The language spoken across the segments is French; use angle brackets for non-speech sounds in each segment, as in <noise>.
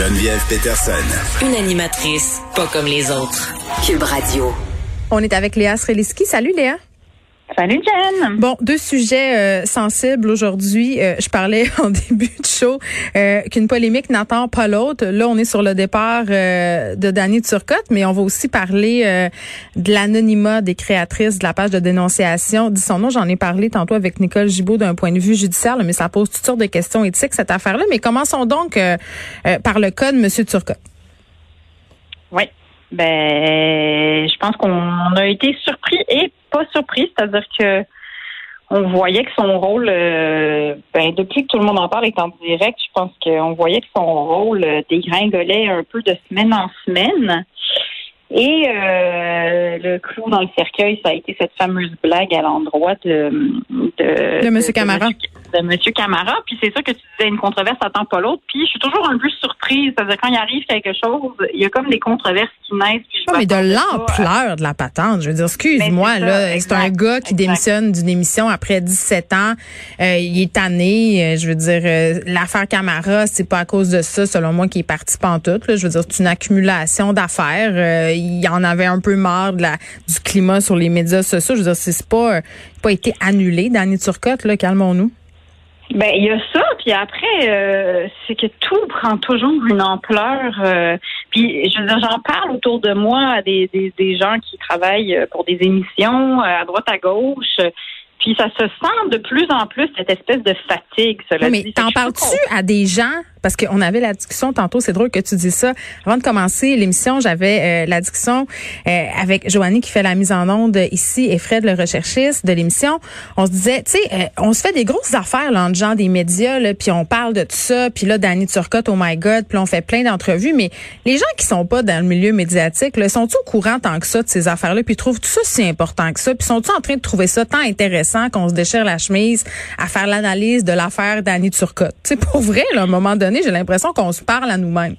Geneviève Peterson. Une animatrice pas comme les autres. Cube Radio. On est avec Léa Sreliski. Salut Léa. Salut Jen. Bon, deux sujets euh, sensibles aujourd'hui. Euh, je parlais <laughs> en début de show euh, qu'une polémique n'attend pas l'autre. Là, on est sur le départ de Dany Turcotte, mais on va aussi parler de l'anonymat des créatrices de la page de dénonciation. Dis son nom, j'en ai parlé tantôt avec Nicole Gibault d'un point de vue judiciaire, mais ça pose toutes sortes de questions éthiques, cette affaire-là. Mais commençons donc par le cas de M. Turcotte. Oui. Ben, je pense qu'on a été surpris et pas surpris, c'est-à-dire que on voyait que son rôle, euh, ben, depuis que tout le monde en parle est en direct, je pense qu'on voyait que son rôle euh, dégringolait un peu de semaine en semaine. Et euh, le clou dans le cercueil, ça a été cette fameuse blague à l'endroit de de, de M. Camara. De, M. Camara. Puis c'est ça que tu disais, une controverse attend pas l'autre. Puis je suis toujours un peu surprise. C'est-à-dire quand il arrive quelque chose, il y a comme des controverses qui naissent. non, mais de l'ampleur de la patente. Je veux dire, excuse-moi, là, c'est un gars qui démissionne d'une émission après 17 ans. Euh, il est tanné. Euh, je veux dire, euh, l'affaire Camara, c'est pas à cause de ça, selon moi, qu'il est parti pantoute. Là. Je veux dire, c'est une accumulation d'affaires. Euh, il en avait un peu marre de la, du climat sur les médias sociaux. Je veux dire, c'est pas, pas été annulé, Danny Turcotte, là, calmons-nous. Ben il y a ça, puis après euh, c'est que tout prend toujours une ampleur. Euh, puis je veux dire, j'en parle autour de moi à des, des, des gens qui travaillent pour des émissions à droite à gauche. Puis ça se sent de plus en plus cette espèce de fatigue. Cela mais t'en parles-tu à des gens parce qu'on avait la discussion tantôt, c'est drôle que tu dis ça. Avant de commencer l'émission, j'avais euh, la discussion euh, avec Joannie qui fait la mise en onde ici et Fred le recherchiste de l'émission. On se disait, tu sais, euh, on se fait des grosses affaires là, en gens des médias, là, puis on parle de tout ça, puis là, Danny Turcotte, oh my God, puis on fait plein d'entrevues, mais les gens qui sont pas dans le milieu médiatique, là, sont-ils au courant tant que ça de ces affaires-là, puis trouvent tout ça si important que ça, puis sont-ils en train de trouver ça tant intéressant qu'on se déchire la chemise à faire l'analyse de l'affaire Danny Turcotte? Tu sais, pour vrai, là, moment donné, j'ai l'impression qu'on se parle à nous-mêmes.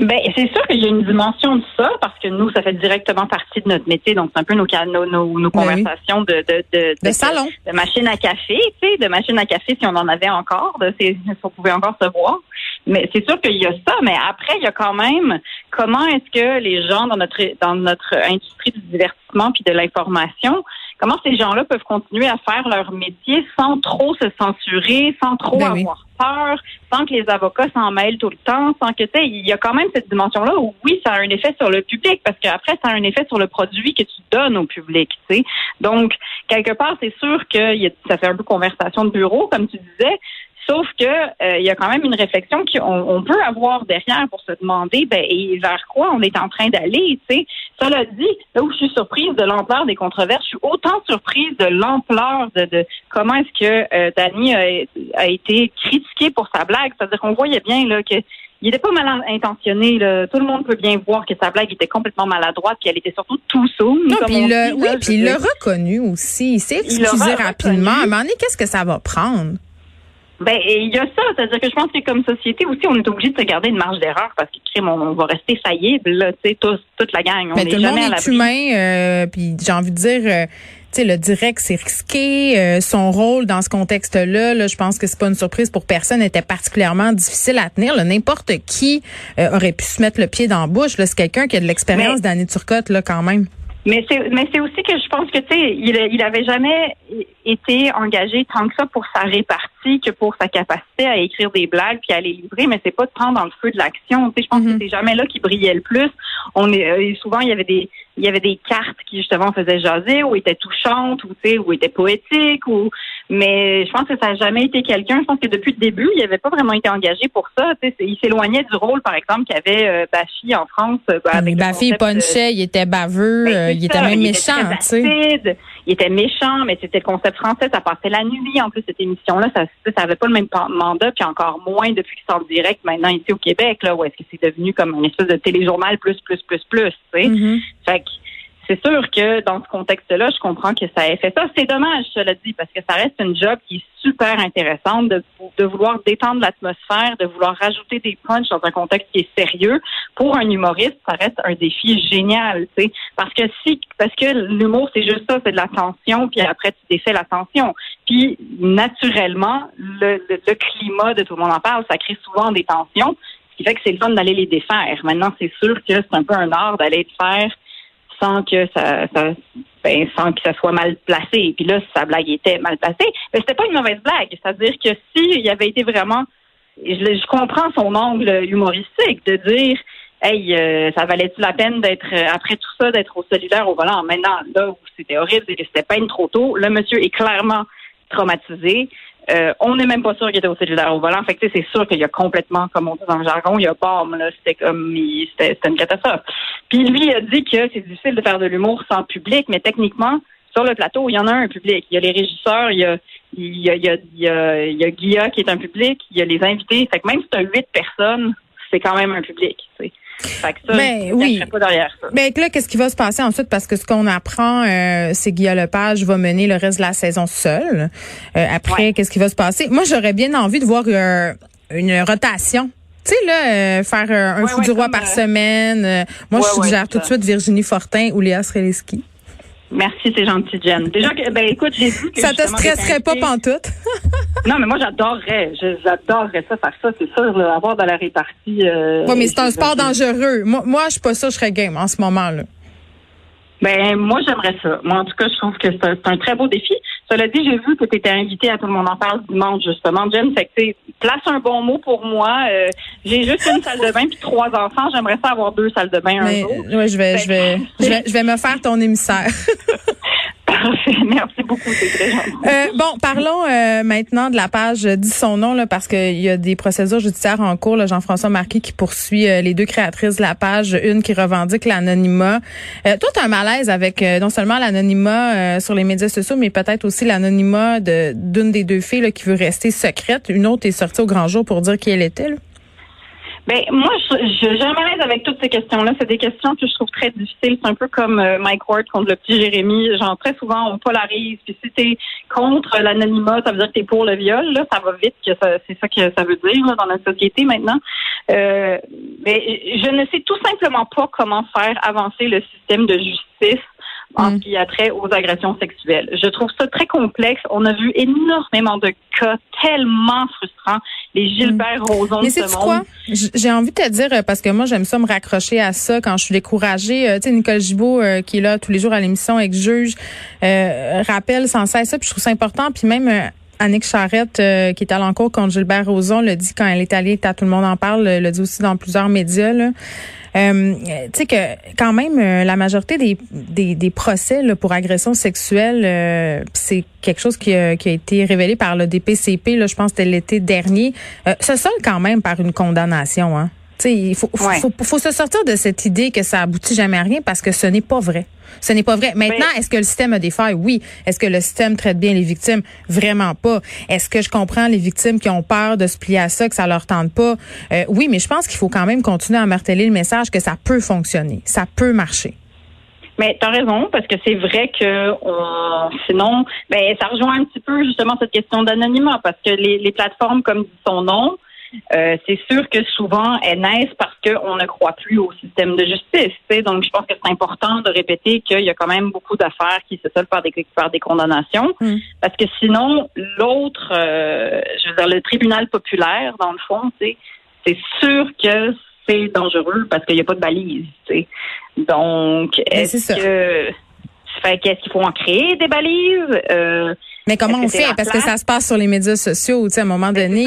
Ben, c'est sûr qu'il y a une dimension de ça parce que nous, ça fait directement partie de notre métier. Donc, c'est un peu nos, nos, nos, ben conversations de, de, de, de, salon. De, machine à café, tu sais, de machine à café si on en avait encore, de, si on pouvait encore se voir. Mais c'est sûr qu'il y a ça. Mais après, il y a quand même comment est-ce que les gens dans notre, dans notre industrie du divertissement puis de l'information comment ces gens-là peuvent continuer à faire leur métier sans trop se censurer, sans trop ben avoir peur, sans que les avocats s'en mêlent tout le temps, sans que, tu sais, il y a quand même cette dimension-là où oui, ça a un effet sur le public, parce qu'après, ça a un effet sur le produit que tu donnes au public, tu sais. Donc, quelque part, c'est sûr que ça fait un peu conversation de bureau, comme tu disais, Sauf que euh, il y a quand même une réflexion qu'on on peut avoir derrière pour se demander ben et vers quoi on est en train d'aller. Tu sais, cela dit, là où je suis surprise de l'ampleur des controverses, je suis autant surprise de l'ampleur de, de, comment est-ce que euh, Dany a, été critiqué pour sa blague. C'est-à-dire qu'on voyait bien là que il était pas mal intentionné. Là. Tout le monde peut bien voir que sa blague était complètement maladroite, qu'elle était surtout tout soum. Non, puis oui, puis il l'a reconnu aussi. Il s'est excusé rapidement. À un moment donné, qu'est-ce que ça va prendre? Ben, il y a ça, c'est-à-dire que je pense que comme société aussi, on est obligé de se garder une marge d'erreur parce que on, va rester faillible, là, tu sais, toute la gang. On Mais tout le monde est humain, euh, puis j'ai envie de dire, euh, tu sais, le direct, c'est risqué. Euh, son rôle dans ce contexte-là, là, je pense que c'est pas une surprise pour personne, était particulièrement difficile à tenir. N'importe qui aurait pu se mettre le pied dans la bouche. C'est quelqu'un qui a de l'expérience d'Annie Turcotte, là, quand même. Mais c'est mais c'est aussi que je pense que tu sais il il avait jamais été engagé tant que ça pour sa répartie que pour sa capacité à écrire des blagues puis à les livrer mais c'est pas tant dans le feu de l'action tu sais je pense que mm-hmm. c'est jamais là qu'il brillait le plus on est euh, souvent il y avait des il y avait des cartes qui justement faisaient jaser ou étaient touchantes ou tu sais ou étaient poétiques ou mais je pense que ça n'a jamais été quelqu'un. Je pense que depuis le début il n'avait pas vraiment été engagé pour ça. Il s'éloignait du rôle par exemple qu'avait euh, Baffy en France euh, avec Baffy punchait il était baveux ben, il était même méchant il était méchant mais c'était le concept français ça passait la nuit en plus cette émission là ça ça avait pas le même mandat puis encore moins depuis qu'ils sont en direct maintenant ici au Québec là où est-ce que c'est devenu comme une espèce de téléjournal plus plus plus plus tu sais. Mm-hmm c'est sûr que dans ce contexte-là, je comprends que ça ait fait ça. C'est dommage, je le dis, parce que ça reste une job qui est super intéressante de, de vouloir détendre l'atmosphère, de vouloir rajouter des punchs dans un contexte qui est sérieux. Pour un humoriste, ça reste un défi génial, tu sais, parce que si, parce que l'humour, c'est juste ça, c'est de la tension, puis après tu défais la tension. Puis naturellement, le, le, le climat de tout le monde en parle, ça crée souvent des tensions Ce qui fait que c'est le fun d'aller les défaire. Maintenant, c'est sûr que c'est un peu un art d'aller le faire sans que ça, ça ben, sans que ça soit mal placé. Puis là, sa blague était mal placée, mais c'était pas une mauvaise blague. C'est-à-dire que s'il avait été vraiment, je, je comprends son angle humoristique de dire hey, euh, ça valait-tu la peine d'être, euh, après tout ça, d'être au cellulaire au volant? Maintenant, là où c'était horrible, c'est que c'était peine trop tôt. Le monsieur est clairement traumatisé. Euh, on n'est même pas sûr qu'il était au cellulaire au volant. Fait que c'est sûr qu'il y a complètement, comme on dit dans le jargon, il y a bombe, là. C'était comme c'était une catastrophe. Puis lui a dit que c'est difficile de faire de l'humour sans public, mais techniquement, sur le plateau, il y en a un public. Il y a les régisseurs, il y a il y a, il y a, il y a, Guilla qui est un public, il y a les invités. Fait que même si tu huit personnes, c'est quand même un public. Fait ça, ben, oui. Pas derrière ça. Ben, là, qu'est-ce qui va se passer ensuite? Parce que ce qu'on apprend, euh, c'est que Guillaume Lepage va mener le reste de la saison seul. Euh, après, qu'est-ce qui va se passer? Moi, j'aurais bien envie de voir euh, une rotation. Tu sais, là, faire un fou du roi par semaine. moi, je suggère tout de suite Virginie Fortin ou Léa Sreliski. Merci, c'est gentil, Jen. Déjà, que, ben écoute, j'ai vu que ça te stresserait pas pantoute. <laughs> non, mais moi, j'adorerais, j'adorerais ça faire ça, c'est sûr, avoir dans la répartie. Euh, oui, mais c'est un sport dangereux. Moi, moi, je suis pas ça, je serais game en ce moment là. Ben moi, j'aimerais ça. Moi, en tout cas, je trouve que c'est un, très beau défi. Cela dit, j'ai vu que tu étais invité à Tout le monde en parle dimanche, justement, Jen. Fait que, place un bon mot pour moi. Euh, j'ai juste une salle de bain puis trois enfants. J'aimerais ça avoir deux salles de bain un jour. Oui, je vais, je vais, je vais, je vais me faire ton émissaire. <laughs> <laughs> Merci beaucoup, c'est très gentil. Euh, bon, parlons euh, maintenant de la page Dis son nom, là, parce qu'il y a des procédures judiciaires en cours. Jean-François Marquis qui poursuit euh, les deux créatrices de la page, une qui revendique l'anonymat. toi, un malaise avec non seulement l'anonymat sur les médias sociaux, mais peut-être aussi l'anonymat d'une des deux filles qui veut rester secrète. Une autre est sortie au grand jour pour dire qui elle était. Ben moi, je, jamais avec toutes ces questions-là. C'est des questions que je trouve très difficiles. C'est un peu comme euh, Mike Ward contre le petit Jérémy. Genre très souvent on polarise. Puis si t'es contre l'anonymat, ça veut dire que t'es pour le viol. Là, ça va vite que c'est ça que ça veut dire là, dans notre société maintenant. Euh, mais je ne sais tout simplement pas comment faire avancer le système de justice en ce qui a trait aux agressions sexuelles. Je trouve ça très complexe. On a vu énormément de cas tellement frustrants. Les Gilbert mm. Rozon Mais c'est quoi? J'ai envie de te dire, euh, parce que moi, j'aime ça me raccrocher à ça quand je suis découragée. Euh, tu sais, Nicole Gibault, euh, qui est là tous les jours à l'émission avec juge, rappelle sans cesse ça, puis je trouve ça important. Puis même... Annick Charrette, qui est à l'encours contre Gilbert Rozon, le dit quand elle est allée, tout le monde en parle, le dit aussi dans plusieurs médias. Là. Euh, tu sais que quand même euh, la majorité des, des, procès pour agression sexuelle, euh, c'est quelque chose qui a, qui a, été révélé par le DPCP, là, je pense c'était l'été dernier, euh, se solde quand même par une condamnation. Hein. Il faut, faut, faut, se sortir de cette idée que ça aboutit jamais à rien parce que ce n'est pas vrai. Ce n'est pas vrai. Maintenant, est-ce que le système a des failles? Oui. Est-ce que le système traite bien les victimes? Vraiment pas. Est-ce que je comprends les victimes qui ont peur de se plier à ça, que ça leur tente pas? Euh, oui, mais je pense qu'il faut quand même continuer à marteler le message que ça peut fonctionner. Ça peut marcher. Mais tu as raison, parce que c'est vrai que sinon, ben, ça rejoint un petit peu justement cette question d'anonymat, parce que les, les plateformes, comme dit son nom, euh, c'est sûr que souvent elles naissent parce qu'on ne croit plus au système de justice. Donc, je pense que c'est important de répéter qu'il y a quand même beaucoup d'affaires qui se soldent par des, par des condamnations, hmm. parce que sinon, l'autre, euh, je veux dire, le tribunal populaire, dans le fond, c'est sûr que c'est dangereux parce qu'il n'y a pas de balise. Donc, est-ce que fait qu'est-ce qu'il faut en créer des balises? Euh, mais comment on fait? Parce que ça se passe sur les médias sociaux, tu sais, à un moment donné.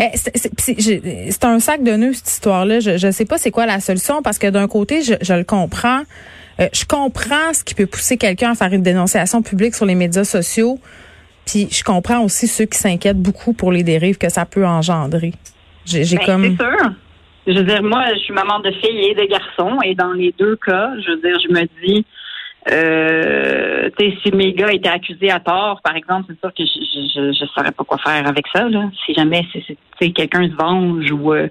Eh, c'est un sac de nœuds, cette histoire-là. Je ne sais pas c'est quoi la solution parce que d'un côté, je, je, le comprends. Euh, je comprends ce qui peut pousser quelqu'un à faire une dénonciation publique sur les médias sociaux. Puis je comprends aussi ceux qui s'inquiètent beaucoup pour les dérives que ça peut engendrer. J'ai ben, comme. C'est sûr. Je veux dire, moi, je suis maman de filles et de garçons, et dans les deux cas, je veux dire, je me dis, euh, si mes gars étaient accusés à tort, par exemple, c'est sûr que je, je, saurais pas quoi faire avec ça. Là. Si jamais c'est, quelqu'un se venge ou euh,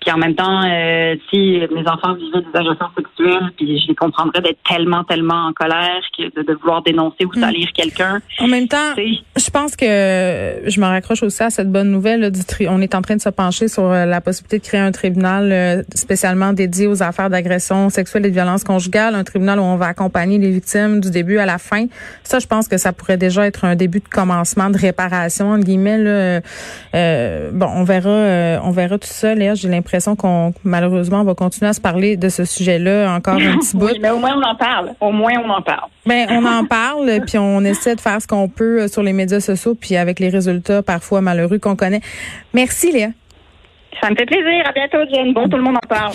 puis en même temps, euh, si mes enfants vivaient des agressions sexuelles, puis je les comprendrais d'être tellement, tellement en colère que de, vouloir dénoncer ou hmm. salir quelqu'un. En même temps, je pense que je me raccroche aussi à cette bonne nouvelle. du tri on est en train de se pencher sur la possibilité de créer un tribunal spécialement dédié aux affaires d'agression sexuelle et de violence conjugale, un tribunal où on va accompagner les victimes du début à la fin. Ça, je pense que ça pourrait déjà être un début de commencement de réparation entre guillemets. Là. Euh, bon, on verra, euh, on verra tout ça. Là, j'ai l'impression qu'on malheureusement on va continuer à se parler de ce sujet-là encore un petit <laughs> bout. mais au moins on en parle. Au moins on en parle. Ben on en <laughs> parle puis on essaie de faire ce qu'on peut euh, sur les médias sociaux puis avec les résultats parfois malheureux qu'on connaît. Merci Léa. Ça me fait plaisir. À bientôt Jen. Bon tout le monde en parle.